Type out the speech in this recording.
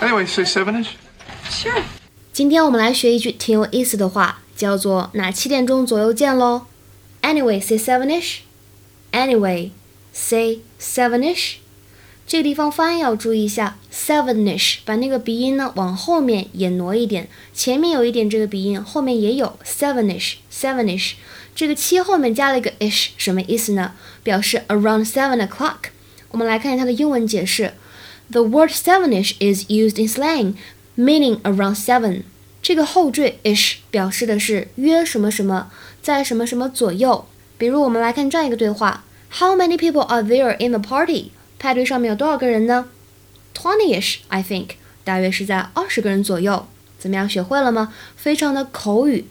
Anyway, say sevenish. Sure. 今天我们来学一句挺有意思的话，叫做“那七点钟左右见喽”。Anyway, say sevenish. Anyway, say sevenish. 这个地方发音要注意一下，sevenish，把那个鼻音呢往后面也挪一点，前面有一点这个鼻音，后面也有 sevenish，sevenish。这个七后面加了一个 ish，什么意思呢？表示 around seven o'clock。我们来看一下它的英文解释：The word sevenish is used in slang, meaning around seven。这个后缀 ish 表示的是约什么什么，在什么什么左右。比如我们来看这样一个对话：How many people are there in the party？派对上面有多少个人呢？Twenty-ish, I think，大约是在二十个人左右。怎么样，学会了吗？非常的口语